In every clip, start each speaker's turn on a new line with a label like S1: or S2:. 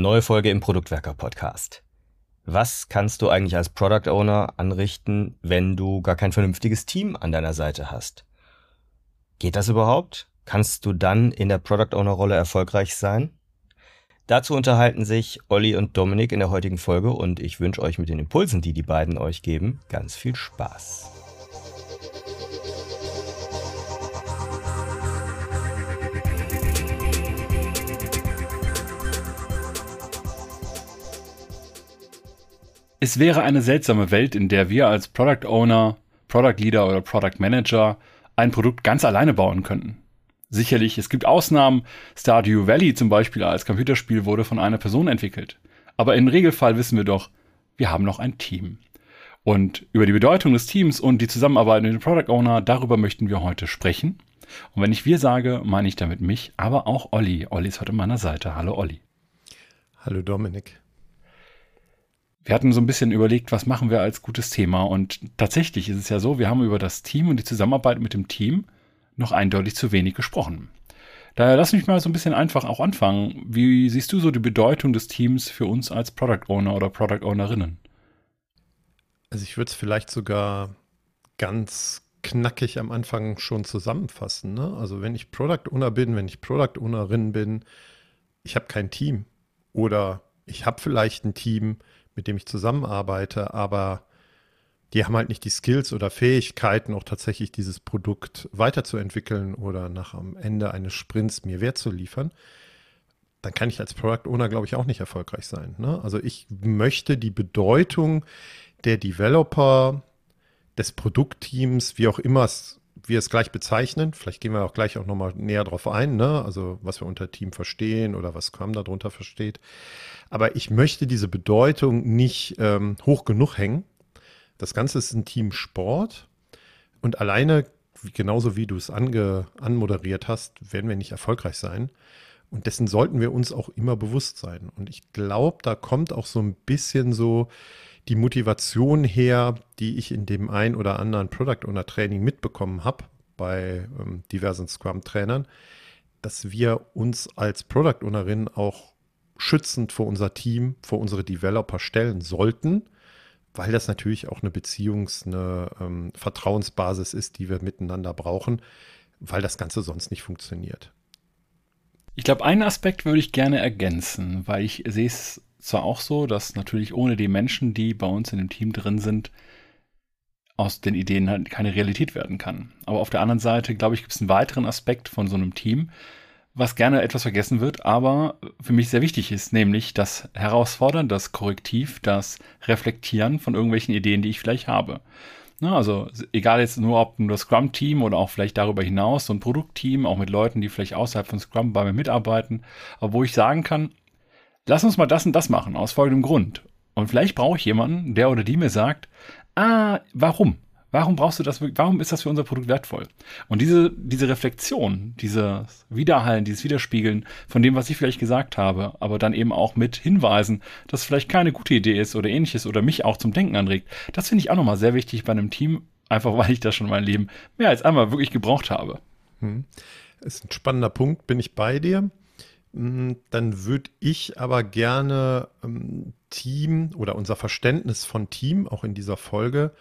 S1: Neue Folge im Produktwerker Podcast. Was kannst du eigentlich als Product Owner anrichten, wenn du gar kein vernünftiges Team an deiner Seite hast? Geht das überhaupt? Kannst du dann in der Product Owner Rolle erfolgreich sein? Dazu unterhalten sich Olli und Dominik in der heutigen Folge und ich wünsche euch mit den Impulsen, die die beiden euch geben, ganz viel Spaß.
S2: Es wäre eine seltsame Welt, in der wir als Product Owner, Product Leader oder Product Manager ein Produkt ganz alleine bauen könnten. Sicherlich, es gibt Ausnahmen. Stardew Valley zum Beispiel als Computerspiel wurde von einer Person entwickelt. Aber im Regelfall wissen wir doch, wir haben noch ein Team. Und über die Bedeutung des Teams und die Zusammenarbeit mit dem Product Owner, darüber möchten wir heute sprechen. Und wenn ich wir sage, meine ich damit mich, aber auch Olli. Olli ist heute an meiner Seite. Hallo Olli.
S3: Hallo Dominik.
S2: Wir hatten so ein bisschen überlegt, was machen wir als gutes Thema. Und tatsächlich ist es ja so, wir haben über das Team und die Zusammenarbeit mit dem Team noch eindeutig zu wenig gesprochen. Daher lass mich mal so ein bisschen einfach auch anfangen. Wie siehst du so die Bedeutung des Teams für uns als Product Owner oder Product Ownerinnen?
S3: Also ich würde es vielleicht sogar ganz knackig am Anfang schon zusammenfassen. Ne? Also wenn ich Product Owner bin, wenn ich Product Ownerin bin, ich habe kein Team oder ich habe vielleicht ein Team, mit dem ich zusammenarbeite, aber die haben halt nicht die Skills oder Fähigkeiten, auch tatsächlich dieses Produkt weiterzuentwickeln oder nach am Ende eines Sprints mir Wert zu liefern, dann kann ich als Product Owner, glaube ich, auch nicht erfolgreich sein. Ne? Also ich möchte die Bedeutung der Developer, des Produktteams, wie auch immer es wir es gleich bezeichnen. Vielleicht gehen wir auch gleich auch nochmal näher drauf ein, ne? also was wir unter Team verstehen oder was Scrum darunter versteht. Aber ich möchte diese Bedeutung nicht ähm, hoch genug hängen. Das Ganze ist ein Teamsport und alleine, genauso wie du es ange, anmoderiert hast, werden wir nicht erfolgreich sein. Und dessen sollten wir uns auch immer bewusst sein. Und ich glaube, da kommt auch so ein bisschen so die Motivation her, die ich in dem ein oder anderen Product Owner Training mitbekommen habe bei ähm, diversen Scrum-Trainern, dass wir uns als Product Ownerin auch schützend vor unser Team, vor unsere Developer stellen sollten, weil das natürlich auch eine Beziehungs-, eine ähm, Vertrauensbasis ist, die wir miteinander brauchen, weil das Ganze sonst nicht funktioniert.
S2: Ich glaube, einen Aspekt würde ich gerne ergänzen, weil ich sehe es zwar auch so, dass natürlich ohne die Menschen, die bei uns in dem Team drin sind, aus den Ideen halt keine Realität werden kann. Aber auf der anderen Seite, glaube ich, gibt es einen weiteren Aspekt von so einem Team, was gerne etwas vergessen wird, aber für mich sehr wichtig ist, nämlich das Herausfordern, das Korrektiv, das Reflektieren von irgendwelchen Ideen, die ich vielleicht habe. Na, also egal jetzt nur, ob nur das Scrum-Team oder auch vielleicht darüber hinaus so ein Produktteam, auch mit Leuten, die vielleicht außerhalb von Scrum bei mir mitarbeiten, aber wo ich sagen kann, lass uns mal das und das machen, aus folgendem Grund. Und vielleicht brauche ich jemanden, der oder die mir sagt, ah, warum? Warum brauchst du das? Warum ist das für unser Produkt wertvoll? Und diese, diese Reflexion, dieses Widerhallen, dieses Widerspiegeln von dem, was ich vielleicht gesagt habe, aber dann eben auch mit Hinweisen, dass vielleicht keine gute Idee ist oder ähnliches oder mich auch zum Denken anregt, das finde ich auch nochmal sehr wichtig bei einem Team, einfach weil ich das schon in meinem Leben mehr als einmal wirklich gebraucht habe.
S3: Hm. Ist ein spannender Punkt, bin ich bei dir. Hm, dann würde ich aber gerne ähm, Team oder unser Verständnis von Team auch in dieser Folge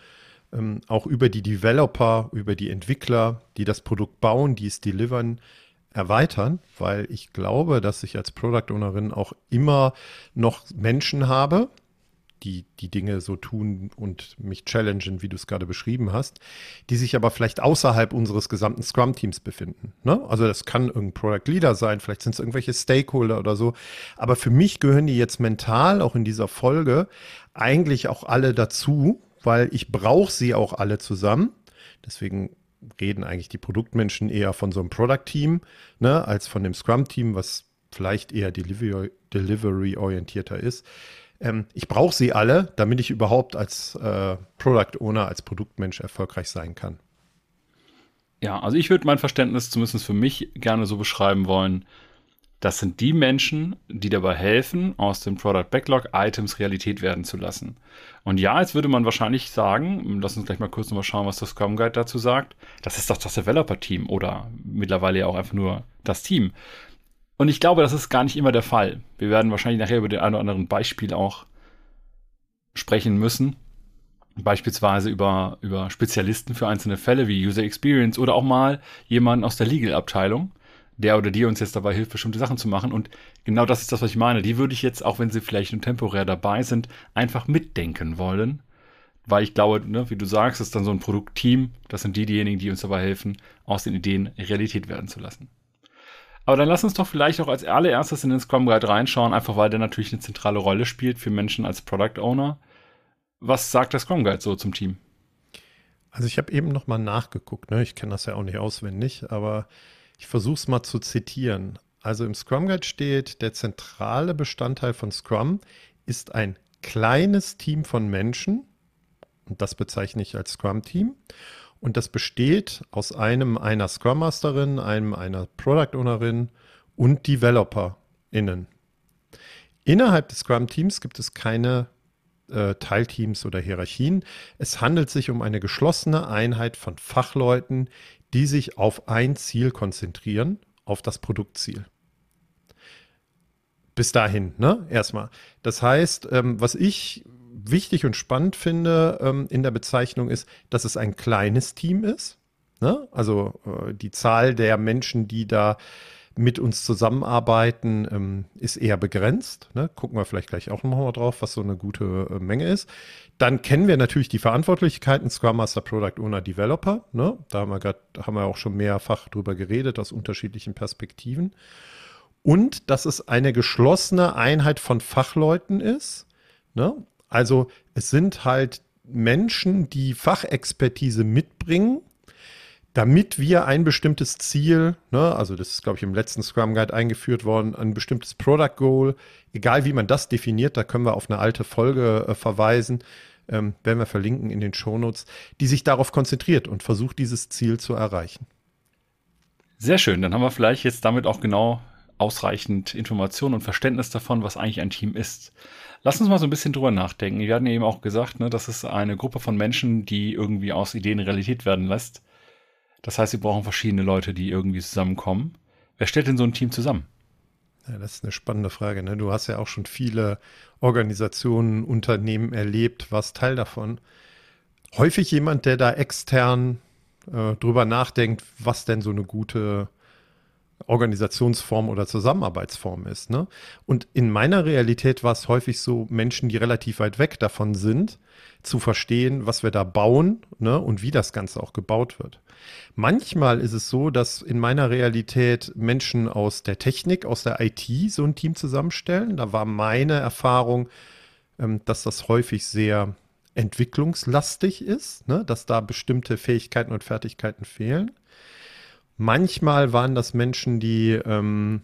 S3: ähm, auch über die Developer, über die Entwickler, die das Produkt bauen, die es delivern, erweitern, weil ich glaube, dass ich als Product Ownerin auch immer noch Menschen habe, die die Dinge so tun und mich challengen, wie du es gerade beschrieben hast, die sich aber vielleicht außerhalb unseres gesamten Scrum-Teams befinden. Ne? Also das kann irgendein Product Leader sein, vielleicht sind es irgendwelche Stakeholder oder so. Aber für mich gehören die jetzt mental auch in dieser Folge eigentlich auch alle dazu, weil ich brauche sie auch alle zusammen. Deswegen reden eigentlich die Produktmenschen eher von so einem Product-Team ne, als von dem Scrum-Team, was vielleicht eher Delivery-orientierter ist. Ähm, ich brauche sie alle, damit ich überhaupt als äh, Product Owner, als Produktmensch erfolgreich sein kann.
S2: Ja, also ich würde mein Verständnis zumindest für mich gerne so beschreiben wollen. Das sind die Menschen, die dabei helfen, aus dem Product Backlog Items Realität werden zu lassen. Und ja, jetzt würde man wahrscheinlich sagen, lass uns gleich mal kurz nochmal schauen, was das Scrum Guide dazu sagt. Das ist doch das Developer-Team oder mittlerweile ja auch einfach nur das Team. Und ich glaube, das ist gar nicht immer der Fall. Wir werden wahrscheinlich nachher über den einen oder anderen Beispiel auch sprechen müssen. Beispielsweise über, über Spezialisten für einzelne Fälle wie User Experience oder auch mal jemanden aus der Legal-Abteilung, der oder die uns jetzt dabei hilft, bestimmte Sachen zu machen. Und genau das ist das, was ich meine. Die würde ich jetzt, auch wenn sie vielleicht nur temporär dabei sind, einfach mitdenken wollen. Weil ich glaube, ne, wie du sagst, ist dann so ein Produktteam. Das sind die, diejenigen, die uns dabei helfen, aus den Ideen Realität werden zu lassen. Aber dann lass uns doch vielleicht auch als allererstes in den Scrum Guide reinschauen, einfach weil der natürlich eine zentrale Rolle spielt für Menschen als Product Owner. Was sagt der Scrum Guide so zum Team?
S3: Also ich habe eben noch mal nachgeguckt, ne? ich kenne das ja auch nicht auswendig, aber ich versuche es mal zu zitieren. Also im Scrum Guide steht, der zentrale Bestandteil von Scrum ist ein kleines Team von Menschen, und das bezeichne ich als Scrum-Team. Und das besteht aus einem einer Scrum Masterin, einem einer Product Ownerin und DeveloperInnen. Innerhalb des Scrum-Teams gibt es keine äh, Teilteams oder Hierarchien. Es handelt sich um eine geschlossene Einheit von Fachleuten, die sich auf ein Ziel konzentrieren, auf das Produktziel. Bis dahin, ne? Erstmal. Das heißt, ähm, was ich wichtig und spannend finde ähm, in der Bezeichnung ist, dass es ein kleines Team ist. Ne? Also äh, die Zahl der Menschen, die da mit uns zusammenarbeiten, ähm, ist eher begrenzt. Ne? Gucken wir vielleicht gleich auch nochmal drauf, was so eine gute äh, Menge ist. Dann kennen wir natürlich die Verantwortlichkeiten Scrum Master, Product Owner, Developer. Ne? Da haben wir, grad, haben wir auch schon mehrfach drüber geredet, aus unterschiedlichen Perspektiven. Und dass es eine geschlossene Einheit von Fachleuten ist. Ne? Also es sind halt Menschen, die Fachexpertise mitbringen, damit wir ein bestimmtes Ziel, ne, also das ist, glaube ich, im letzten Scrum Guide eingeführt worden, ein bestimmtes Product Goal, egal wie man das definiert, da können wir auf eine alte Folge äh, verweisen, ähm, werden wir verlinken in den Shownotes, die sich darauf konzentriert und versucht, dieses Ziel zu erreichen.
S2: Sehr schön, dann haben wir vielleicht jetzt damit auch genau ausreichend Informationen und Verständnis davon, was eigentlich ein Team ist. Lass uns mal so ein bisschen drüber nachdenken. Wir hatten eben auch gesagt, ne, das ist eine Gruppe von Menschen, die irgendwie aus Ideen Realität werden lässt. Das heißt, sie brauchen verschiedene Leute, die irgendwie zusammenkommen. Wer stellt denn so ein Team zusammen?
S3: Ja, das ist eine spannende Frage. Ne? Du hast ja auch schon viele Organisationen, Unternehmen erlebt, was Teil davon. Häufig jemand, der da extern äh, drüber nachdenkt, was denn so eine gute Organisationsform oder Zusammenarbeitsform ist. Ne? Und in meiner Realität war es häufig so, Menschen, die relativ weit weg davon sind, zu verstehen, was wir da bauen ne? und wie das Ganze auch gebaut wird. Manchmal ist es so, dass in meiner Realität Menschen aus der Technik, aus der IT so ein Team zusammenstellen. Da war meine Erfahrung, ähm, dass das häufig sehr entwicklungslastig ist, ne? dass da bestimmte Fähigkeiten und Fertigkeiten fehlen. Manchmal waren das Menschen, die ähm,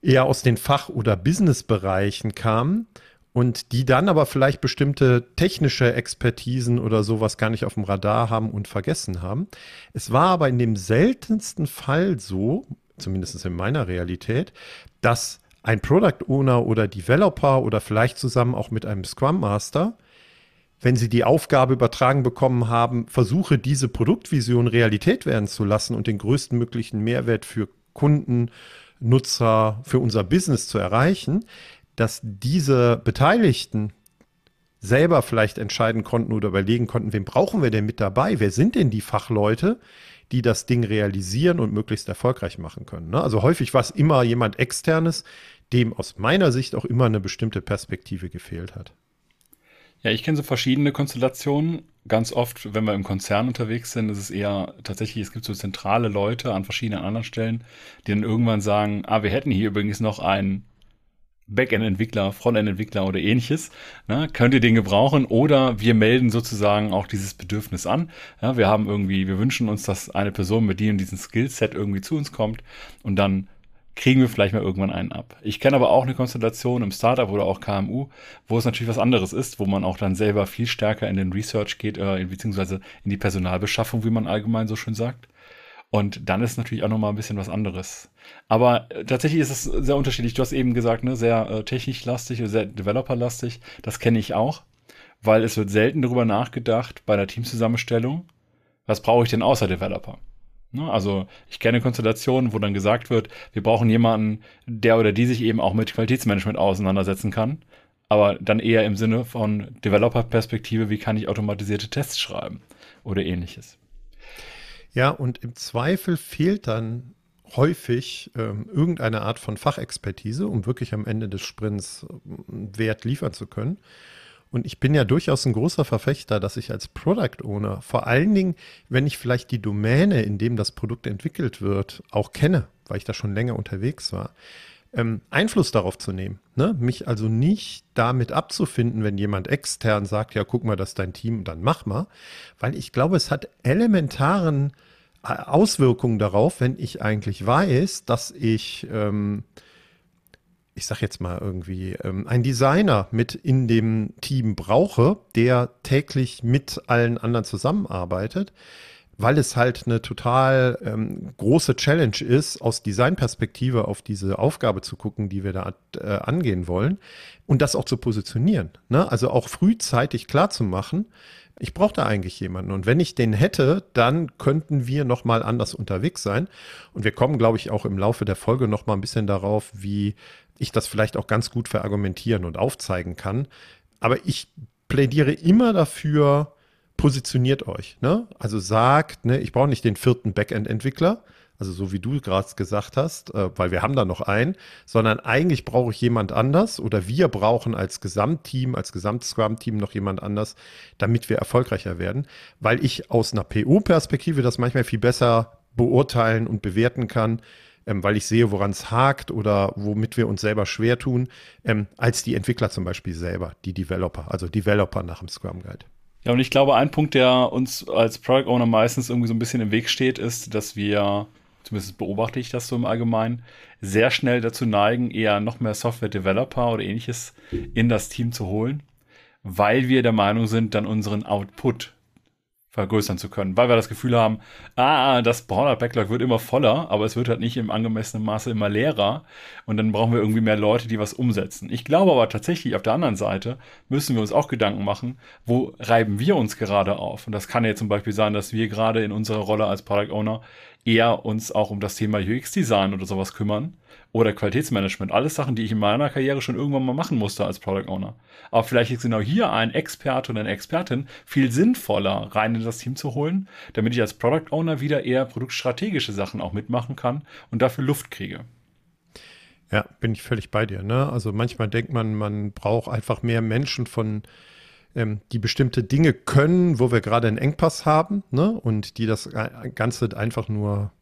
S3: eher aus den Fach- oder Businessbereichen kamen und die dann aber vielleicht bestimmte technische Expertisen oder sowas gar nicht auf dem Radar haben und vergessen haben. Es war aber in dem seltensten Fall so, zumindest in meiner Realität, dass ein Product Owner oder Developer oder vielleicht zusammen auch mit einem Scrum Master wenn sie die Aufgabe übertragen bekommen haben, versuche diese Produktvision Realität werden zu lassen und den größtmöglichen Mehrwert für Kunden, Nutzer, für unser Business zu erreichen, dass diese Beteiligten selber vielleicht entscheiden konnten oder überlegen konnten, wen brauchen wir denn mit dabei? Wer sind denn die Fachleute, die das Ding realisieren und möglichst erfolgreich machen können? Ne? Also häufig war es immer jemand externes, dem aus meiner Sicht auch immer eine bestimmte Perspektive gefehlt hat.
S2: Ja, ich kenne so verschiedene Konstellationen. Ganz oft, wenn wir im Konzern unterwegs sind, ist es eher tatsächlich, es gibt so zentrale Leute an verschiedenen anderen Stellen, die dann irgendwann sagen, ah, wir hätten hier übrigens noch einen Backend-Entwickler, Frontend-Entwickler oder ähnliches. Ne? Könnt ihr den gebrauchen? Oder wir melden sozusagen auch dieses Bedürfnis an. Ja, wir haben irgendwie, wir wünschen uns, dass eine Person mit diesem Skillset irgendwie zu uns kommt und dann kriegen wir vielleicht mal irgendwann einen ab. Ich kenne aber auch eine Konstellation im Startup oder auch KMU, wo es natürlich was anderes ist, wo man auch dann selber viel stärker in den Research geht, äh, beziehungsweise in die Personalbeschaffung, wie man allgemein so schön sagt. Und dann ist natürlich auch nochmal ein bisschen was anderes. Aber äh, tatsächlich ist es sehr unterschiedlich. Du hast eben gesagt, ne, sehr äh, techniklastig oder sehr developerlastig. Das kenne ich auch, weil es wird selten darüber nachgedacht bei der Teamzusammenstellung, was brauche ich denn außer Developer? Ne? Also ich kenne Konstellationen, wo dann gesagt wird, wir brauchen jemanden, der oder die sich eben auch mit Qualitätsmanagement auseinandersetzen kann. Aber dann eher im Sinne von Developer-Perspektive, wie kann ich automatisierte Tests schreiben oder ähnliches.
S3: Ja, und im Zweifel fehlt dann häufig ähm, irgendeine Art von Fachexpertise, um wirklich am Ende des Sprints ähm, Wert liefern zu können. Und ich bin ja durchaus ein großer Verfechter, dass ich als Product Owner, vor allen Dingen, wenn ich vielleicht die Domäne, in dem das Produkt entwickelt wird, auch kenne, weil ich da schon länger unterwegs war, ähm, Einfluss darauf zu nehmen. Ne? Mich also nicht damit abzufinden, wenn jemand extern sagt, ja, guck mal, das ist dein Team, dann mach mal. Weil ich glaube, es hat elementaren äh, Auswirkungen darauf, wenn ich eigentlich weiß, dass ich ähm, ich sag jetzt mal irgendwie, ähm, ein Designer mit in dem Team brauche, der täglich mit allen anderen zusammenarbeitet, weil es halt eine total ähm, große Challenge ist, aus Designperspektive auf diese Aufgabe zu gucken, die wir da äh, angehen wollen und das auch zu positionieren. Ne? Also auch frühzeitig klar zu machen, ich brauche da eigentlich jemanden. Und wenn ich den hätte, dann könnten wir noch mal anders unterwegs sein. Und wir kommen, glaube ich, auch im Laufe der Folge noch mal ein bisschen darauf, wie ich das vielleicht auch ganz gut verargumentieren und aufzeigen kann. Aber ich plädiere immer dafür, positioniert euch. Ne? Also sagt, ne, ich brauche nicht den vierten Backend-Entwickler, also so wie du gerade gesagt hast, äh, weil wir haben da noch einen, sondern eigentlich brauche ich jemand anders oder wir brauchen als Gesamtteam, als Gesamt-Scrum-Team noch jemand anders, damit wir erfolgreicher werden, weil ich aus einer PO-Perspektive das manchmal viel besser beurteilen und bewerten kann, ähm, weil ich sehe, woran es hakt oder womit wir uns selber schwer tun, ähm, als die Entwickler zum Beispiel selber, die Developer, also Developer nach dem Scrum Guide.
S2: Ja, und ich glaube, ein Punkt, der uns als Product Owner meistens irgendwie so ein bisschen im Weg steht, ist, dass wir, zumindest beobachte ich das so im Allgemeinen, sehr schnell dazu neigen, eher noch mehr Software-Developer oder ähnliches in das Team zu holen, weil wir der Meinung sind, dann unseren Output vergrößern zu können, weil wir das Gefühl haben, ah, das Product Backlog wird immer voller, aber es wird halt nicht im angemessenen Maße immer leerer und dann brauchen wir irgendwie mehr Leute, die was umsetzen. Ich glaube aber tatsächlich, auf der anderen Seite müssen wir uns auch Gedanken machen, wo reiben wir uns gerade auf? Und das kann ja zum Beispiel sein, dass wir gerade in unserer Rolle als Product Owner eher uns auch um das Thema UX-Design oder sowas kümmern oder Qualitätsmanagement. Alles Sachen, die ich in meiner Karriere schon irgendwann mal machen musste als Product Owner. Aber vielleicht ist genau hier ein Experte und eine Expertin viel sinnvoller, rein in das Team zu holen, damit ich als Product Owner wieder eher produktstrategische Sachen auch mitmachen kann und dafür Luft kriege.
S3: Ja, bin ich völlig bei dir. Ne? Also manchmal denkt man, man braucht einfach mehr Menschen von ähm, die bestimmte Dinge können, wo wir gerade einen Engpass haben, ne? Und die das Ganze einfach nur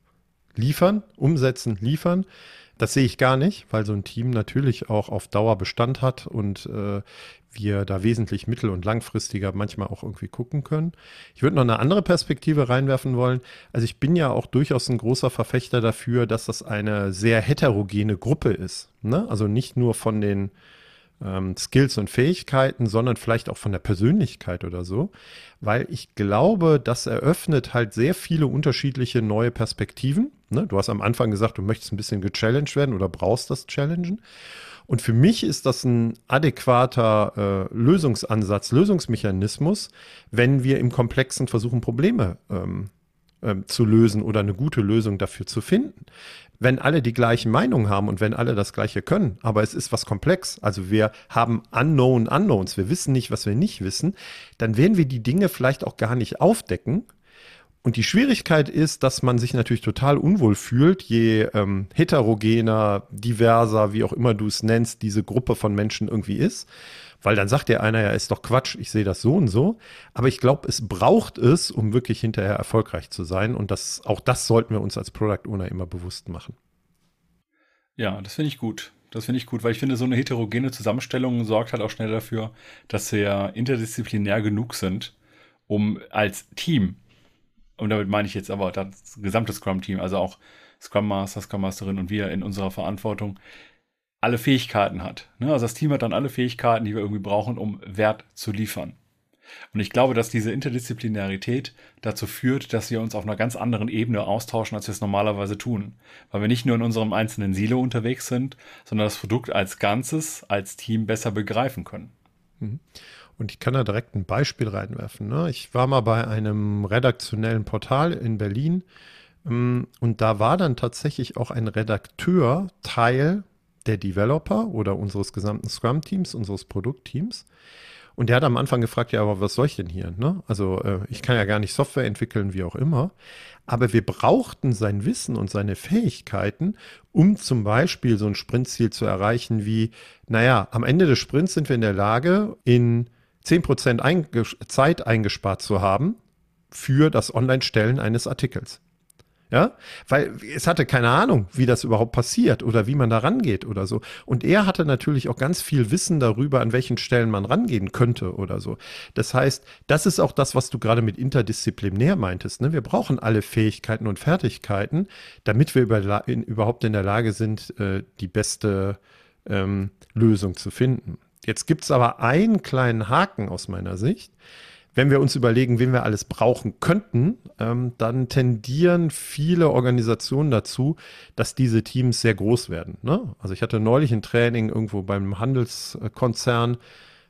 S3: liefern, umsetzen, liefern. Das sehe ich gar nicht, weil so ein Team natürlich auch auf Dauer Bestand hat und äh, wir da wesentlich mittel- und langfristiger manchmal auch irgendwie gucken können. Ich würde noch eine andere Perspektive reinwerfen wollen. Also ich bin ja auch durchaus ein großer Verfechter dafür, dass das eine sehr heterogene Gruppe ist. Ne? Also nicht nur von den ähm, Skills und Fähigkeiten, sondern vielleicht auch von der Persönlichkeit oder so, weil ich glaube, das eröffnet halt sehr viele unterschiedliche neue Perspektiven. Ne? Du hast am Anfang gesagt, du möchtest ein bisschen gechallenged werden oder brauchst das Challengen. Und für mich ist das ein adäquater äh, Lösungsansatz, Lösungsmechanismus, wenn wir im Komplexen versuchen, Probleme ähm, ähm, zu lösen oder eine gute Lösung dafür zu finden wenn alle die gleichen Meinungen haben und wenn alle das Gleiche können, aber es ist was komplex, also wir haben unknown unknowns, wir wissen nicht, was wir nicht wissen, dann werden wir die Dinge vielleicht auch gar nicht aufdecken. Und die Schwierigkeit ist, dass man sich natürlich total unwohl fühlt, je ähm, heterogener, diverser, wie auch immer du es nennst, diese Gruppe von Menschen irgendwie ist. Weil dann sagt der einer ja, ist doch Quatsch, ich sehe das so und so. Aber ich glaube, es braucht es, um wirklich hinterher erfolgreich zu sein. Und das, auch das sollten wir uns als Product Owner immer bewusst machen.
S2: Ja, das finde ich gut. Das finde ich gut, weil ich finde, so eine heterogene Zusammenstellung sorgt halt auch schnell dafür, dass wir interdisziplinär genug sind, um als Team, und damit meine ich jetzt aber das gesamte Scrum-Team, also auch Scrum Master, Scrum Masterin und wir in unserer Verantwortung, alle Fähigkeiten hat. Ne? Also das Team hat dann alle Fähigkeiten, die wir irgendwie brauchen, um Wert zu liefern. Und ich glaube, dass diese Interdisziplinarität dazu führt, dass wir uns auf einer ganz anderen Ebene austauschen, als wir es normalerweise tun. Weil wir nicht nur in unserem einzelnen Silo unterwegs sind, sondern das Produkt als Ganzes, als Team besser begreifen können.
S3: Mhm. Und ich kann da direkt ein Beispiel reinwerfen. Ne? Ich war mal bei einem redaktionellen Portal in Berlin Ähm, und da war dann tatsächlich auch ein Redakteur Teil der Developer oder unseres gesamten Scrum-Teams, unseres Produktteams. Und der hat am Anfang gefragt, ja, aber was soll ich denn hier? Ne? Also äh, ich kann ja gar nicht Software entwickeln, wie auch immer. Aber wir brauchten sein Wissen und seine Fähigkeiten, um zum Beispiel so ein Sprintziel zu erreichen wie, naja, am Ende des Sprints sind wir in der Lage, in 10% einges Zeit eingespart zu haben für das Online-Stellen eines Artikels. Ja, weil es hatte keine Ahnung, wie das überhaupt passiert oder wie man da rangeht oder so. Und er hatte natürlich auch ganz viel Wissen darüber, an welchen Stellen man rangehen könnte oder so. Das heißt, das ist auch das, was du gerade mit interdisziplinär meintest. Ne? Wir brauchen alle Fähigkeiten und Fertigkeiten, damit wir über, in, überhaupt in der Lage sind, äh, die beste ähm, Lösung zu finden. Jetzt gibt es aber einen kleinen Haken aus meiner Sicht wenn wir uns überlegen, wen wir alles brauchen könnten, ähm, dann tendieren viele Organisationen dazu, dass diese Teams sehr groß werden. Ne? Also ich hatte neulich ein Training irgendwo beim Handelskonzern.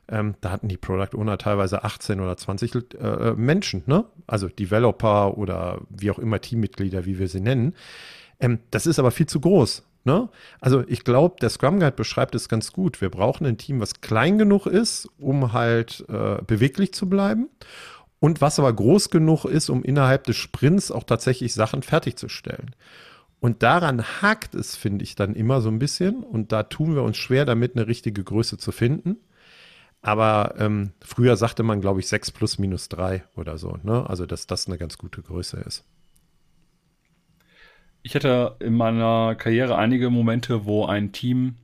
S3: Ähm, da hatten die Product Owner teilweise 18 oder 20 äh, Menschen, ne? also Developer oder wie auch immer Teammitglieder, wie wir sie nennen. Ähm, das ist aber viel zu groß. Ne? Also ich glaube, der Scrum Guide beschreibt es ganz gut. Wir brauchen ein Team, was klein genug ist, um halt äh, beweglich zu bleiben und was aber groß genug ist, um innerhalb des Sprints auch tatsächlich Sachen fertigzustellen. Und daran hakt es, finde ich, dann immer so ein bisschen. Und da tun wir uns schwer damit, eine richtige Größe zu finden. Aber ähm, früher sagte man, glaube ich, 6 plus minus 3 oder so. Ne? Also, dass das eine ganz gute Größe ist.
S2: Ich hatte in meiner Karriere einige Momente, wo ein Team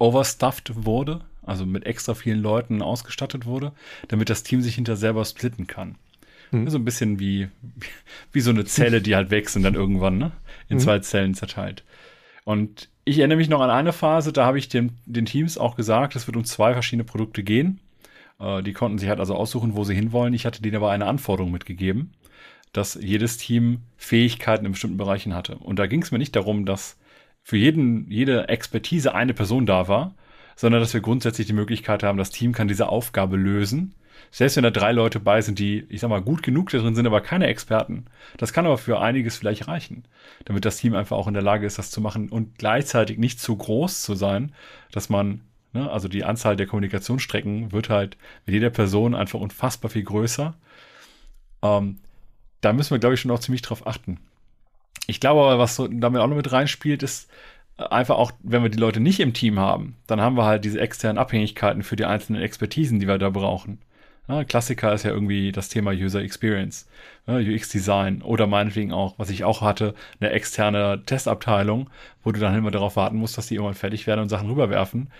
S2: overstuffed wurde, also mit extra vielen Leuten ausgestattet wurde, damit das Team sich hinter selber splitten kann. Mhm. So ein bisschen wie, wie so eine Zelle, die halt wächst und dann irgendwann ne, in mhm. zwei Zellen zerteilt. Und ich erinnere mich noch an eine Phase, da habe ich den, den Teams auch gesagt, es wird um zwei verschiedene Produkte gehen. Äh, die konnten sich halt also aussuchen, wo sie hinwollen. Ich hatte denen aber eine Anforderung mitgegeben dass jedes Team Fähigkeiten in bestimmten Bereichen hatte. Und da ging es mir nicht darum, dass für jeden, jede Expertise eine Person da war, sondern dass wir grundsätzlich die Möglichkeit haben, das Team kann diese Aufgabe lösen. Selbst wenn da drei Leute bei sind, die, ich sag mal, gut genug da drin sind, aber keine Experten. Das kann aber für einiges vielleicht reichen, damit das Team einfach auch in der Lage ist, das zu machen und gleichzeitig nicht zu groß zu sein, dass man, ne, also die Anzahl der Kommunikationsstrecken wird halt mit jeder Person einfach unfassbar viel größer. Ähm, da müssen wir, glaube ich, schon auch ziemlich drauf achten. Ich glaube aber, was so damit auch noch mit reinspielt, ist äh, einfach auch, wenn wir die Leute nicht im Team haben, dann haben wir halt diese externen Abhängigkeiten für die einzelnen Expertisen, die wir da brauchen. Ja, Klassiker ist ja irgendwie das Thema User Experience, ja, UX Design oder meinetwegen auch, was ich auch hatte, eine externe Testabteilung, wo du dann immer darauf warten musst, dass die irgendwann fertig werden und Sachen rüberwerfen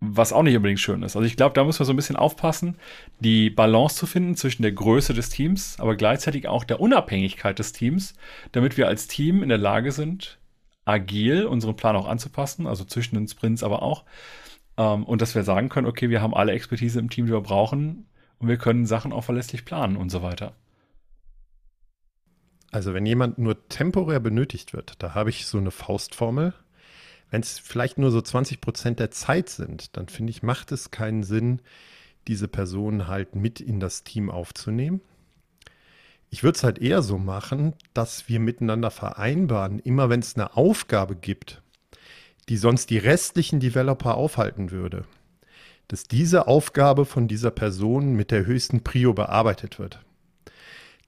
S2: was auch nicht unbedingt schön ist. Also ich glaube, da muss man so ein bisschen aufpassen, die Balance zu finden zwischen der Größe des Teams, aber gleichzeitig auch der Unabhängigkeit des Teams, damit wir als Team in der Lage sind, agil unseren Plan auch anzupassen, also zwischen den Sprints aber auch. Ähm, und dass wir sagen können, okay, wir haben alle Expertise im Team, die wir brauchen und wir können Sachen auch verlässlich planen und so weiter.
S3: Also wenn jemand nur temporär benötigt wird, da habe ich so eine Faustformel, wenn es vielleicht nur so 20 Prozent der Zeit sind, dann finde ich, macht es keinen Sinn, diese Person halt mit in das Team aufzunehmen. Ich würde es halt eher so machen, dass wir miteinander vereinbaren, immer wenn es eine Aufgabe gibt, die sonst die restlichen Developer aufhalten würde, dass diese Aufgabe von dieser Person mit der höchsten Prio bearbeitet wird.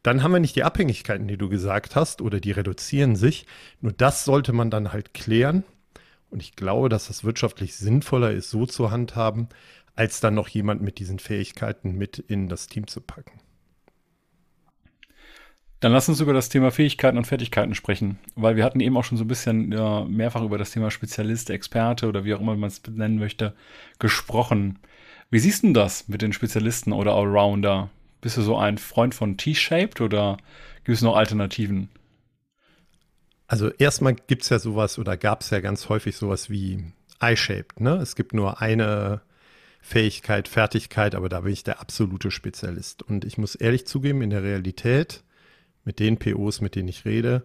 S3: Dann haben wir nicht die Abhängigkeiten, die du gesagt hast, oder die reduzieren sich. Nur das sollte man dann halt klären und ich glaube, dass das wirtschaftlich sinnvoller ist, so zu handhaben, als dann noch jemand mit diesen Fähigkeiten mit in das Team zu packen.
S2: Dann lass uns über das Thema Fähigkeiten und Fertigkeiten sprechen, weil wir hatten eben auch schon so ein bisschen ja, mehrfach über das Thema Spezialist, Experte oder wie auch immer man es nennen möchte, gesprochen. Wie siehst du das mit den Spezialisten oder Allrounder? Bist du so ein Freund von T-Shaped oder gibt es noch Alternativen?
S3: Also erstmal gibt es ja sowas oder gab es ja ganz häufig sowas wie I-shaped. Ne? Es gibt nur eine Fähigkeit, Fertigkeit, aber da bin ich der absolute Spezialist. Und ich muss ehrlich zugeben, in der Realität, mit den POs, mit denen ich rede,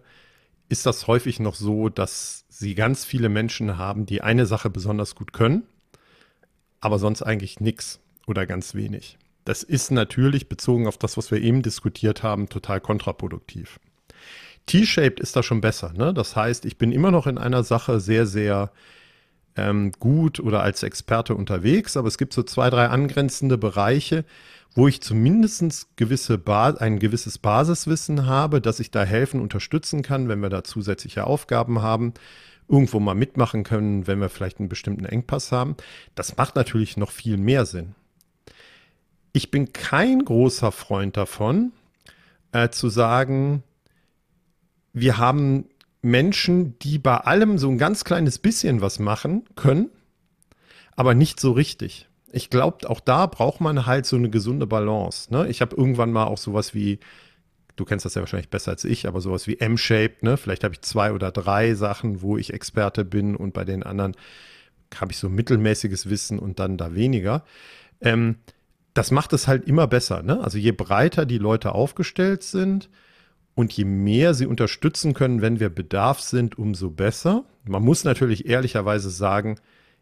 S3: ist das häufig noch so, dass sie ganz viele Menschen haben, die eine Sache besonders gut können, aber sonst eigentlich nichts oder ganz wenig. Das ist natürlich bezogen auf das, was wir eben diskutiert haben, total kontraproduktiv. T-shaped ist da schon besser. Ne? Das heißt, ich bin immer noch in einer Sache sehr, sehr ähm, gut oder als Experte unterwegs, aber es gibt so zwei, drei angrenzende Bereiche, wo ich zumindest gewisse ein gewisses Basiswissen habe, dass ich da helfen, unterstützen kann, wenn wir da zusätzliche Aufgaben haben, irgendwo mal mitmachen können, wenn wir vielleicht einen bestimmten Engpass haben. Das macht natürlich noch viel mehr Sinn. Ich bin kein großer Freund davon, äh, zu sagen, wir haben Menschen, die bei allem so ein ganz kleines bisschen was machen können, aber nicht so richtig. Ich glaube, auch da braucht man halt so eine gesunde Balance. Ne? Ich habe irgendwann mal auch sowas wie, du kennst das ja wahrscheinlich besser als ich, aber sowas wie M-Shaped. Ne? Vielleicht habe ich zwei oder drei Sachen, wo ich Experte bin und bei den anderen habe ich so mittelmäßiges Wissen und dann da weniger. Ähm, das macht es halt immer besser. Ne? Also je breiter die Leute aufgestellt sind, und je mehr sie unterstützen können, wenn wir Bedarf sind, umso besser. Man muss natürlich ehrlicherweise sagen,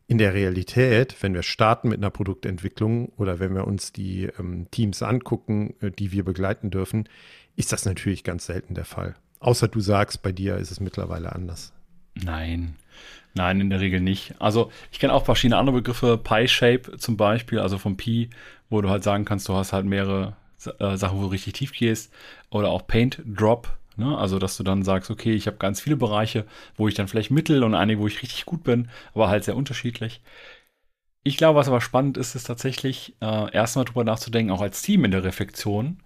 S3: in der Realität, wenn wir starten mit einer Produktentwicklung oder wenn wir uns die ähm, Teams angucken, äh, die wir begleiten dürfen, ist das natürlich ganz selten der Fall. Außer du sagst, bei dir ist es mittlerweile anders.
S2: Nein, nein, in der Regel nicht. Also ich kenne auch verschiedene andere Begriffe, Pi-Shape zum Beispiel, also vom Pi, wo du halt sagen kannst, du hast halt mehrere äh, Sachen, wo du richtig tief gehst. Oder auch Paint Drop. Ne? Also, dass du dann sagst, okay, ich habe ganz viele Bereiche, wo ich dann vielleicht mittel und einige, wo ich richtig gut bin, aber halt sehr unterschiedlich. Ich glaube, was aber spannend ist, ist tatsächlich äh, erstmal drüber nachzudenken, auch als Team in der Reflexion,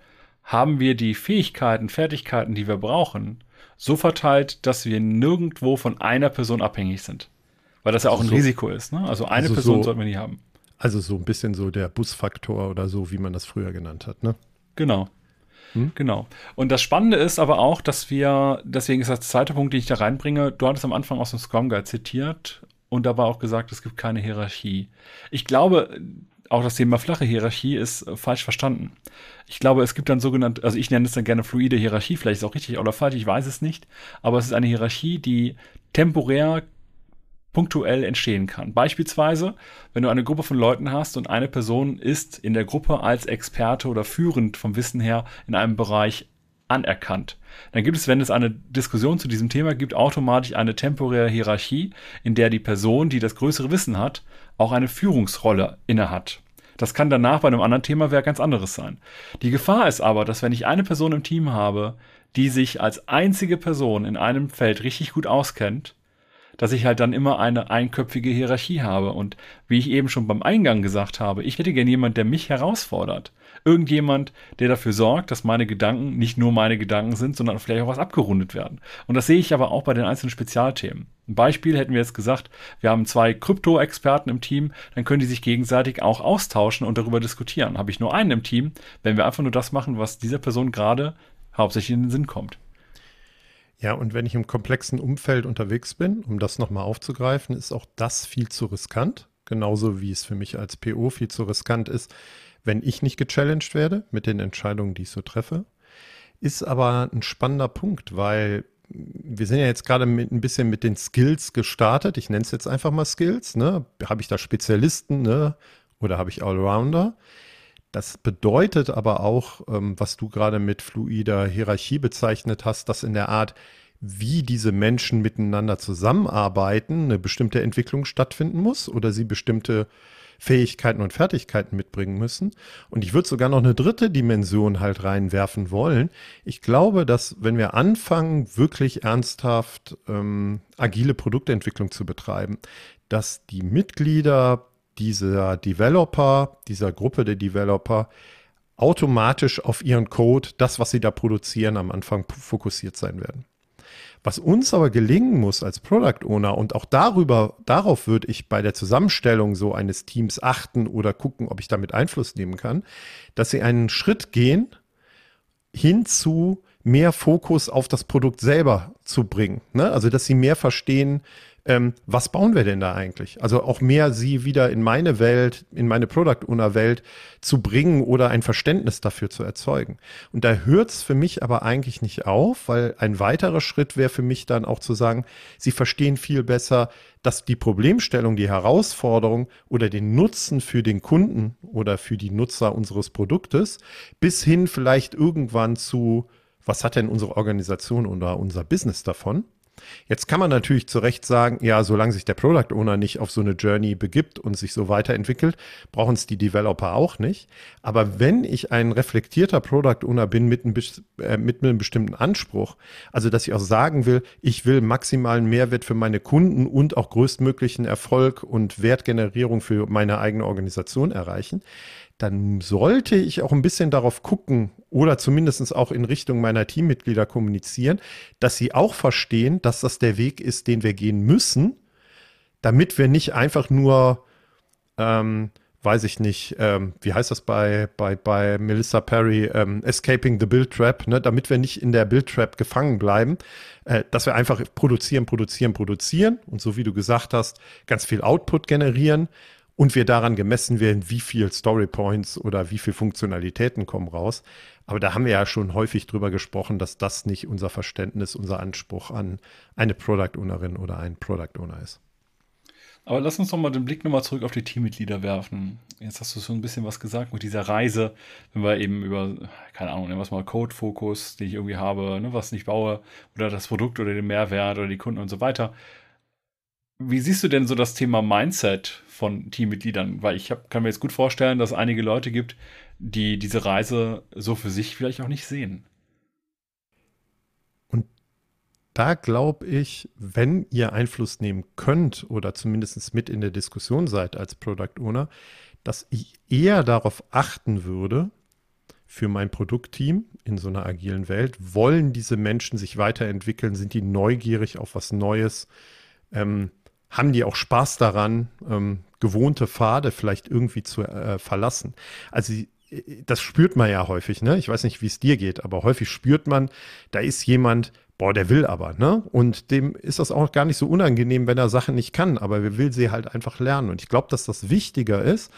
S2: haben wir die Fähigkeiten, Fertigkeiten, die wir brauchen, so verteilt, dass wir nirgendwo von einer Person abhängig sind. Weil das ja auch also ein so, Risiko ist. Ne? Also eine also Person so, sollten wir nicht haben.
S3: Also so ein bisschen so der Busfaktor oder so, wie man das früher genannt hat, ne?
S2: Genau. Hm? Genau. Und das Spannende ist aber auch, dass wir, deswegen ist das zweite Punkt, den ich da reinbringe, du hattest am Anfang aus dem Scrum Guide zitiert und dabei auch gesagt, es gibt keine Hierarchie. Ich glaube, auch das Thema flache Hierarchie ist äh, falsch verstanden. Ich glaube, es gibt dann sogenannte, also ich nenne es dann gerne fluide Hierarchie, vielleicht ist es auch richtig oder falsch, ich weiß es nicht, aber es ist eine Hierarchie, die temporär punktuell entstehen kann. Beispielsweise, wenn du eine Gruppe von Leuten hast und eine Person ist in der Gruppe als Experte oder führend vom Wissen her in einem Bereich anerkannt. Dann gibt es, wenn es eine Diskussion zu diesem Thema gibt, automatisch eine temporäre Hierarchie, in der die Person, die das größere Wissen hat, auch eine Führungsrolle innehat. Das kann danach bei einem anderen Thema wer ganz anderes sein. Die Gefahr ist aber, dass wenn ich eine Person im Team habe, die sich als einzige Person in einem Feld richtig gut auskennt, dass ich halt dann immer eine einköpfige Hierarchie habe. Und wie ich eben schon beim Eingang gesagt habe, ich hätte gern jemand, der mich herausfordert. Irgendjemand, der dafür sorgt, dass meine Gedanken nicht nur meine Gedanken sind, sondern vielleicht auch was abgerundet werden. Und das sehe ich aber auch bei den einzelnen Spezialthemen. Ein Beispiel hätten wir jetzt gesagt, wir haben zwei Krypto-Experten im Team, dann können die sich gegenseitig auch austauschen und darüber diskutieren. Habe ich nur einen im Team, wenn wir einfach nur das machen, was dieser Person gerade hauptsächlich in den Sinn kommt.
S3: Ja, und wenn ich im komplexen Umfeld unterwegs bin, um das nochmal aufzugreifen, ist auch das viel zu riskant. Genauso wie es für mich als PO viel zu riskant ist, wenn ich nicht gechallenged werde mit den Entscheidungen, die ich so treffe. Ist aber ein spannender Punkt, weil wir sind ja jetzt gerade mit ein bisschen mit den Skills gestartet. Ich nenne es jetzt einfach mal Skills. Ne? Habe ich da Spezialisten ne? oder habe ich Allrounder? Das bedeutet aber auch, ähm, was du gerade mit fluider Hierarchie bezeichnet hast, dass in der Art, wie diese Menschen miteinander zusammenarbeiten, eine bestimmte Entwicklung stattfinden muss oder sie bestimmte Fähigkeiten und Fertigkeiten mitbringen müssen. Und ich würde sogar noch eine dritte Dimension halt reinwerfen wollen. Ich glaube, dass wenn wir anfangen, wirklich ernsthaft ähm, agile Produktentwicklung zu betreiben, dass die Mitglieder dieser Developer, dieser Gruppe der Developer automatisch auf ihren Code, das, was sie da produzieren, am Anfang fokussiert sein werden. Was uns aber gelingen muss als Product Owner und auch darüber, darauf würde ich bei der Zusammenstellung so eines Teams achten oder gucken, ob ich damit Einfluss nehmen kann, dass sie einen Schritt gehen hin zu mehr Fokus auf das Produkt selber zu bringen. Ne? Also, dass sie mehr verstehen, ähm, was bauen wir denn da eigentlich? Also auch mehr sie wieder in meine Welt, in meine Product Owner Welt zu bringen oder ein Verständnis dafür zu erzeugen. Und da hört es für mich aber eigentlich nicht auf, weil ein weiterer Schritt wäre für mich dann auch zu sagen, sie verstehen viel besser, dass die Problemstellung, die Herausforderung oder den Nutzen für den Kunden oder für die Nutzer unseres Produktes bis hin vielleicht irgendwann zu was hat denn unsere Organisation oder unser Business davon? Jetzt kann man natürlich zu Recht sagen, ja, solange sich der Product Owner nicht auf so eine Journey begibt und sich so weiterentwickelt, brauchen es die Developer auch nicht. Aber wenn ich ein reflektierter Product Owner bin mit, ein, äh, mit einem bestimmten Anspruch, also dass ich auch sagen will, ich will maximalen Mehrwert für meine Kunden und auch größtmöglichen Erfolg und Wertgenerierung für meine eigene Organisation erreichen, dann sollte ich auch ein bisschen darauf gucken oder zumindest auch in Richtung meiner Teammitglieder kommunizieren, dass sie auch verstehen, dass das der Weg ist, den wir gehen müssen, damit wir nicht einfach nur, ähm, weiß ich nicht, ähm, wie heißt das bei, bei, bei Melissa Perry, ähm, Escaping the Build Trap, ne? damit wir nicht in der Build Trap gefangen bleiben, äh, dass wir einfach produzieren, produzieren, produzieren und so wie du gesagt hast, ganz viel Output generieren und wir daran gemessen werden, wie viel Story Points oder wie viel Funktionalitäten kommen raus. Aber da haben wir ja schon häufig drüber gesprochen, dass das nicht unser Verständnis, unser Anspruch an eine Product Ownerin oder einen Product Owner ist.
S2: Aber lass uns doch mal den Blick nochmal zurück auf die Teammitglieder werfen. Jetzt hast du schon ein bisschen was gesagt mit dieser Reise, wenn wir eben über, keine Ahnung, nennen wir es mal Code-Fokus, den ich irgendwie habe, ne, was ich baue, oder das Produkt oder den Mehrwert oder die Kunden und so weiter. Wie siehst du denn so das Thema Mindset von Teammitgliedern? Weil ich hab, kann mir jetzt gut vorstellen, dass es einige Leute gibt, die diese Reise so für sich vielleicht auch nicht sehen.
S3: Und da glaube ich, wenn ihr Einfluss nehmen könnt oder zumindest mit in der Diskussion seid als Product Owner, dass ich eher darauf achten würde, für mein Produktteam in so einer agilen Welt, wollen diese Menschen sich weiterentwickeln, sind die neugierig auf was Neues, ähm, haben die auch Spaß daran, ähm, gewohnte Pfade vielleicht irgendwie zu äh, verlassen. Also das spürt man ja häufig, ne? Ich weiß nicht, wie es dir geht, aber häufig spürt man, da ist jemand, boah, der will aber, ne? Und dem ist das auch gar nicht so unangenehm, wenn er Sachen nicht kann, aber wir will sie halt einfach lernen. Und ich glaube, dass das wichtiger ist,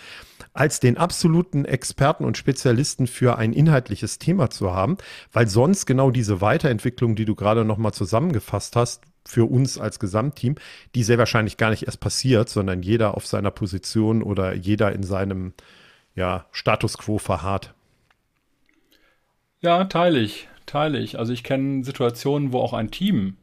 S3: als den absoluten Experten und Spezialisten für ein inhaltliches Thema zu haben, weil sonst genau diese Weiterentwicklung, die du gerade nochmal zusammengefasst hast, für uns als Gesamtteam, die sehr wahrscheinlich gar nicht erst passiert, sondern jeder auf seiner Position oder jeder in seinem ja, Status quo verharrt.
S2: Ja, teile ich, teile ich. Also ich kenne Situationen, wo auch ein Team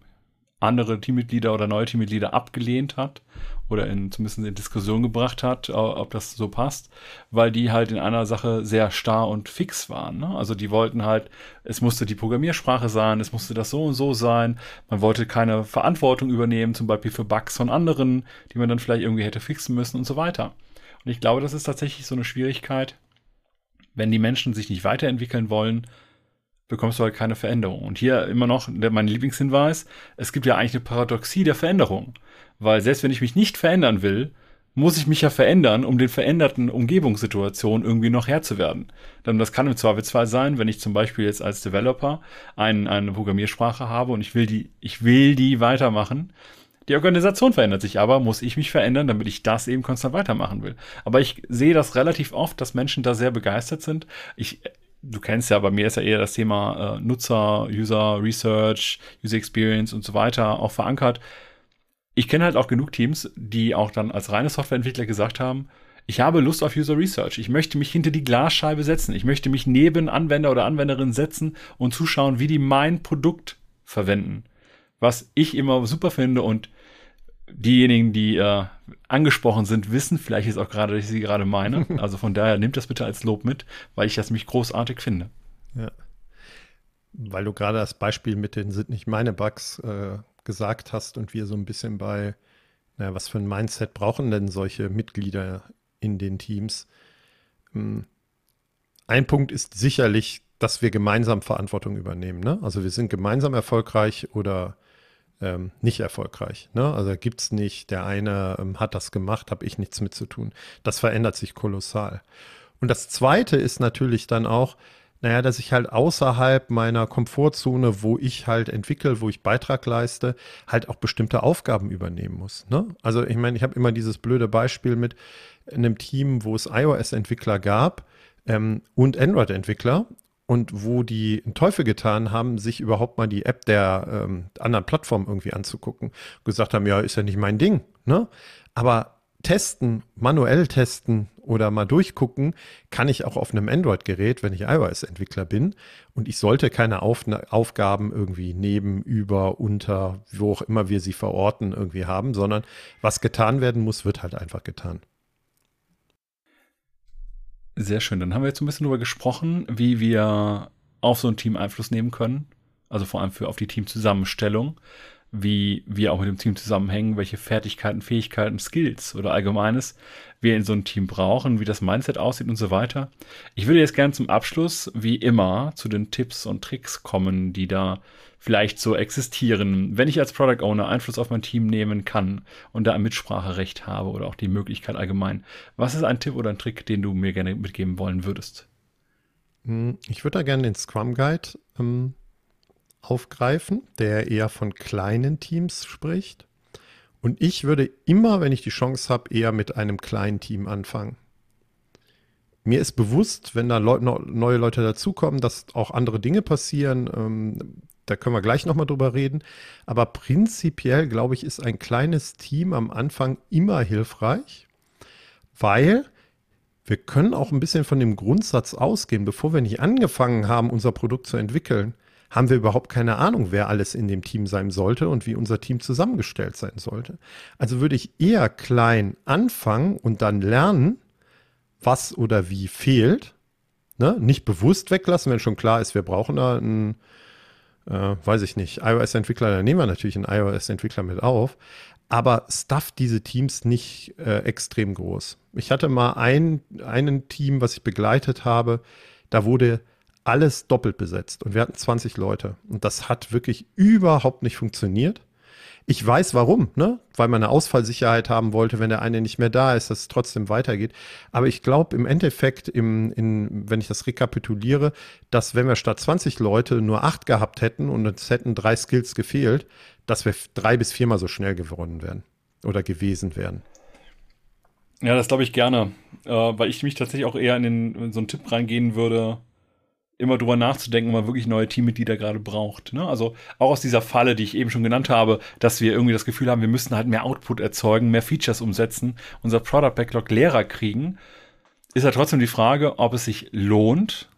S2: andere Teammitglieder oder neue Teammitglieder abgelehnt hat oder in, zumindest in Diskussion gebracht hat, ob das so passt, weil die halt in einer Sache sehr starr und fix waren. Ne? Also die wollten halt, es musste die Programmiersprache sein, es musste das so und so sein, man wollte keine Verantwortung übernehmen, zum Beispiel für Bugs von anderen, die man dann vielleicht irgendwie hätte fixen müssen und so weiter. Und ich glaube, das ist tatsächlich so eine Schwierigkeit, wenn die Menschen sich nicht weiterentwickeln wollen, bekommst du halt keine Veränderung. Und hier immer noch mein Lieblingshinweis, es gibt ja eigentlich eine Paradoxie der Veränderung. Weil selbst wenn ich mich nicht verändern will, muss ich mich ja verändern, um den veränderten Umgebungssituationen irgendwie noch Herr zu werden. Denn das kann im Zweifelsfall sein, wenn ich zum Beispiel jetzt als Developer ein, eine Programmiersprache habe und ich will die, ich will die weitermachen. Die Organisation verändert sich aber, muss ich mich verändern, damit ich das eben konstant weitermachen will. Aber ich sehe das relativ oft, dass Menschen da sehr begeistert sind. Ich du kennst ja, bei mir ist ja eher das Thema äh, Nutzer, User Research, User Experience und so weiter auch verankert. Ich kenne halt auch genug Teams, die auch dann als reine Softwareentwickler gesagt haben, ich habe Lust auf User Research. Ich möchte mich hinter die Glasscheibe setzen. Ich möchte mich neben Anwender oder Anwenderin setzen und zuschauen, wie die mein Produkt verwenden. Was ich immer super finde und diejenigen, die äh, angesprochen sind, wissen vielleicht jetzt auch gerade, dass ich sie gerade meine. Also von daher nimmt das bitte als Lob mit, weil ich das mich großartig finde.
S3: Ja. Weil du gerade das Beispiel mit den sind nicht meine Bugs äh, gesagt hast und wir so ein bisschen bei, naja, was für ein Mindset brauchen denn solche Mitglieder in den Teams? Hm. Ein Punkt ist sicherlich, dass wir gemeinsam Verantwortung übernehmen. Ne? Also wir sind gemeinsam erfolgreich oder ähm, nicht erfolgreich. Ne? Also gibt es nicht, der eine ähm, hat das gemacht, habe ich nichts mit zu tun. Das verändert sich kolossal. Und das Zweite ist natürlich dann auch, naja, dass ich halt außerhalb meiner Komfortzone, wo ich halt entwickle, wo ich Beitrag leiste, halt auch bestimmte Aufgaben übernehmen muss. Ne? Also ich meine, ich habe immer dieses blöde Beispiel mit einem Team, wo es iOS-Entwickler gab ähm, und Android-Entwickler und wo die einen Teufel getan haben, sich überhaupt mal die App der ähm, anderen Plattform irgendwie anzugucken. Gesagt haben, ja, ist ja nicht mein Ding. Ne? Aber testen, manuell testen oder mal durchgucken, kann ich auch auf einem Android-Gerät, wenn ich iOS-Entwickler bin. Und ich sollte keine auf Aufgaben irgendwie neben, über, unter, wo auch immer wir sie verorten, irgendwie haben, sondern was getan werden muss, wird halt einfach getan.
S2: Sehr schön. Dann haben wir jetzt ein bisschen darüber gesprochen, wie wir auf so ein Team Einfluss nehmen können. Also vor allem für auf die Teamzusammenstellung wie wir auch mit dem Team zusammenhängen, welche Fertigkeiten, Fähigkeiten, Skills oder Allgemeines wir in so einem Team brauchen, wie das Mindset aussieht und so weiter. Ich würde jetzt gerne zum Abschluss, wie immer, zu den Tipps und Tricks kommen, die da vielleicht so existieren. Wenn ich als Product Owner Einfluss auf mein Team nehmen kann und da ein Mitspracherecht habe oder auch die Möglichkeit allgemein, was ist ein Tipp oder ein Trick, den du mir gerne mitgeben wollen würdest?
S3: Hm, ich würde da gerne den Scrum Guide ähm, aufgreifen, der eher von kleinen Teams spricht. Und ich würde immer, wenn ich die Chance habe, eher mit einem kleinen Team anfangen. Mir ist bewusst, wenn da Leute, neue Leute dazukommen, dass auch andere Dinge passieren. Ähm, da können wir gleich nochmal drüber reden. Aber prinzipiell, glaube ich, ist ein kleines Team am Anfang immer hilfreich, weil wir können auch ein bisschen von dem Grundsatz ausgehen, bevor wir nicht angefangen haben, unser Produkt zu entwickeln, haben wir überhaupt keine Ahnung, wer alles in dem Team sein sollte und wie unser Team zusammengestellt sein sollte. Also würde ich eher klein anfangen und dann lernen, was oder wie fehlt. Ne? Nicht bewusst weglassen, wenn schon klar ist, wir brauchen da einen, äh, weiß ich nicht, iOS-Entwickler, dann nehmen wir natürlich einen iOS-Entwickler mit auf. Aber stuff diese Teams nicht äh, extrem groß. Ich hatte mal ein, einen Team, was ich begleitet habe, da wurde alles doppelt besetzt und wir hatten 20 Leute. Und das hat wirklich überhaupt nicht funktioniert. Ich weiß warum, ne? Weil man eine Ausfallsicherheit haben wollte, wenn der eine nicht mehr da ist, dass es trotzdem weitergeht. Aber ich glaube im Endeffekt, im, in, wenn ich das rekapituliere, dass wenn wir statt 20 Leute nur acht gehabt hätten und es hätten drei Skills gefehlt, dass wir drei bis viermal so schnell gewonnen wären oder gewesen wären.
S2: Ja, das glaube ich gerne, äh, weil ich mich tatsächlich auch eher in, den, in so einen Tipp reingehen würde, immer drüber nachzudenken, wenn man wirklich neue Teammitglieder gerade braucht. Ne? Also auch aus dieser Falle, die ich eben schon genannt habe, dass wir irgendwie das Gefühl haben, wir müssen halt mehr Output erzeugen, mehr Features umsetzen, unser Product Backlog leerer kriegen, ist ja trotzdem die Frage, ob es sich lohnt,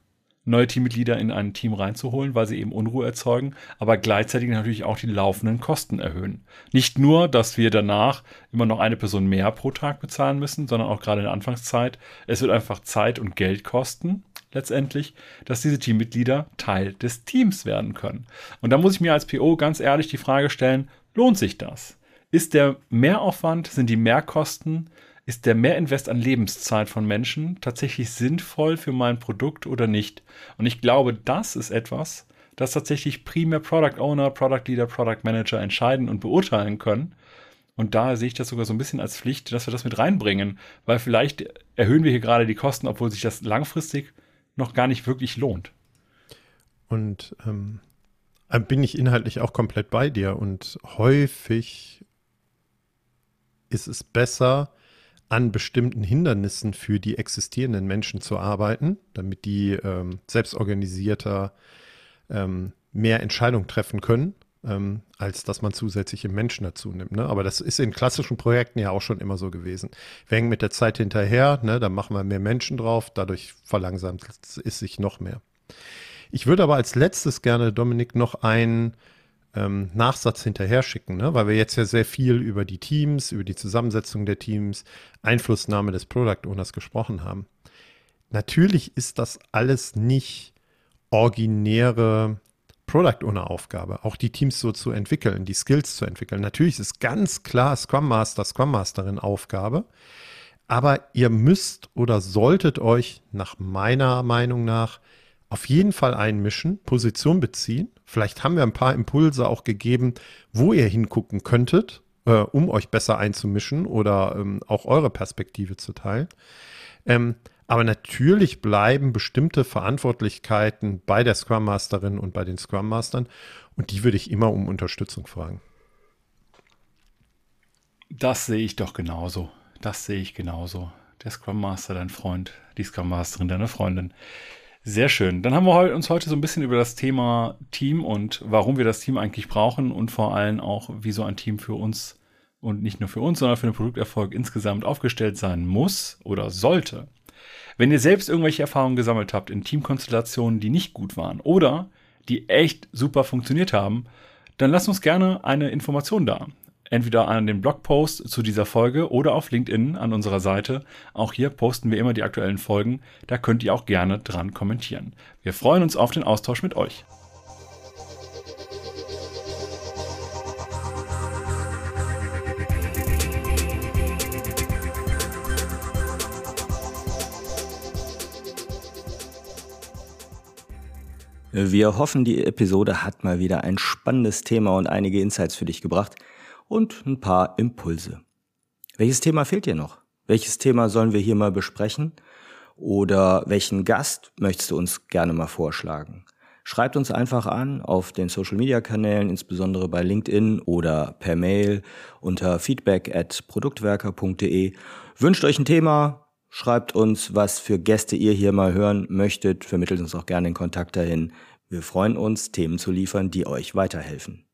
S2: neue Teammitglieder in ein Team reinzuholen, weil sie eben Unruhe erzeugen, aber gleichzeitig natürlich auch die laufenden Kosten erhöhen. Nicht nur, dass wir danach immer noch eine Person mehr pro Tag bezahlen müssen, sondern auch gerade in der Anfangszeit. Es wird einfach Zeit und Geld kosten letztendlich, dass diese Teammitglieder Teil des Teams werden können. Und da muss ich mir als PO ganz ehrlich die Frage stellen, lohnt sich das? Ist der Mehraufwand, sind die Mehrkosten, ist der Mehrinvest an Lebenszeit von Menschen tatsächlich sinnvoll für mein Produkt oder nicht? Und ich glaube, das ist etwas, das tatsächlich primär Product Owner, Product Leader, Product Manager entscheiden und beurteilen können. Und da sehe ich das sogar so ein bisschen als Pflicht, dass wir das mit reinbringen, weil vielleicht erhöhen wir hier gerade die Kosten, obwohl sich das langfristig noch gar nicht wirklich lohnt.
S3: Und ähm, äh, bin ich inhaltlich auch komplett bei dir. Und häufig ist es besser, an bestimmten Hindernissen für die existierenden Menschen zu arbeiten, damit die ähm, selbstorganisierter ähm, mehr Entscheidungen treffen können, ähm, als dass man zusätzliche Menschen dazu nimmt. Ne? Aber das ist in klassischen Projekten ja auch schon immer so gewesen. Wir hängen mit der Zeit hinterher, ne? da machen wir mehr Menschen drauf, dadurch verlangsamt es sich noch mehr. Ich würde aber als letztes gerne, Dominik, noch einen ähm, Nachsatz hinterher schicken, ne? weil wir jetzt ja sehr viel über die Teams, über die Zusammensetzung der Teams, Einflussnahme des Product Owners gesprochen haben. Natürlich ist das alles nicht originäre Product Owner Aufgabe, auch die Teams so zu entwickeln, die Skills zu entwickeln. Natürlich ist ganz klar Scrum Master, Scrum Masterin Aufgabe, aber ihr müsst oder solltet euch nach meiner Meinung nach auf jeden Fall einmischen, Position beziehen. Vielleicht haben wir ein paar Impulse auch gegeben, wo ihr hingucken könntet, äh, um euch besser einzumischen oder ähm, auch eure Perspektive zu teilen. Ähm, aber natürlich bleiben bestimmte Verantwortlichkeiten bei der Scrum Masterin und bei den Scrum Mastern. Und die würde ich immer um Unterstützung fragen.
S2: Das sehe ich doch genauso. Das sehe ich genauso. Der Scrum Master, dein Freund, die Scrum Masterin, deine Freundin. Sehr schön. Dann haben wir uns heute so ein bisschen über das Thema Team und warum wir das Team eigentlich brauchen und vor allem auch, wie so ein Team für uns und nicht nur für uns, sondern für den Produkterfolg insgesamt aufgestellt sein muss oder sollte. Wenn ihr selbst irgendwelche Erfahrungen gesammelt habt in Teamkonstellationen, die nicht gut waren oder die echt super funktioniert haben, dann lasst uns gerne eine Information da. Entweder an den Blogpost zu dieser Folge oder auf LinkedIn an unserer Seite. Auch hier posten wir immer die aktuellen Folgen. Da könnt ihr auch gerne dran kommentieren. Wir freuen uns auf den Austausch mit euch.
S1: Wir hoffen, die Episode hat mal wieder ein spannendes Thema und einige Insights für dich gebracht und ein paar Impulse. Welches Thema fehlt dir noch? Welches Thema sollen wir hier mal besprechen? Oder welchen Gast möchtest du uns gerne mal vorschlagen? Schreibt uns einfach an auf den Social Media Kanälen, insbesondere bei LinkedIn oder per Mail unter feedback at produktwerker.de. Wünscht euch ein Thema, Schreibt uns, was für Gäste ihr hier mal hören möchtet. Vermittelt uns auch gerne den Kontakt dahin. Wir freuen uns, Themen zu liefern, die euch weiterhelfen.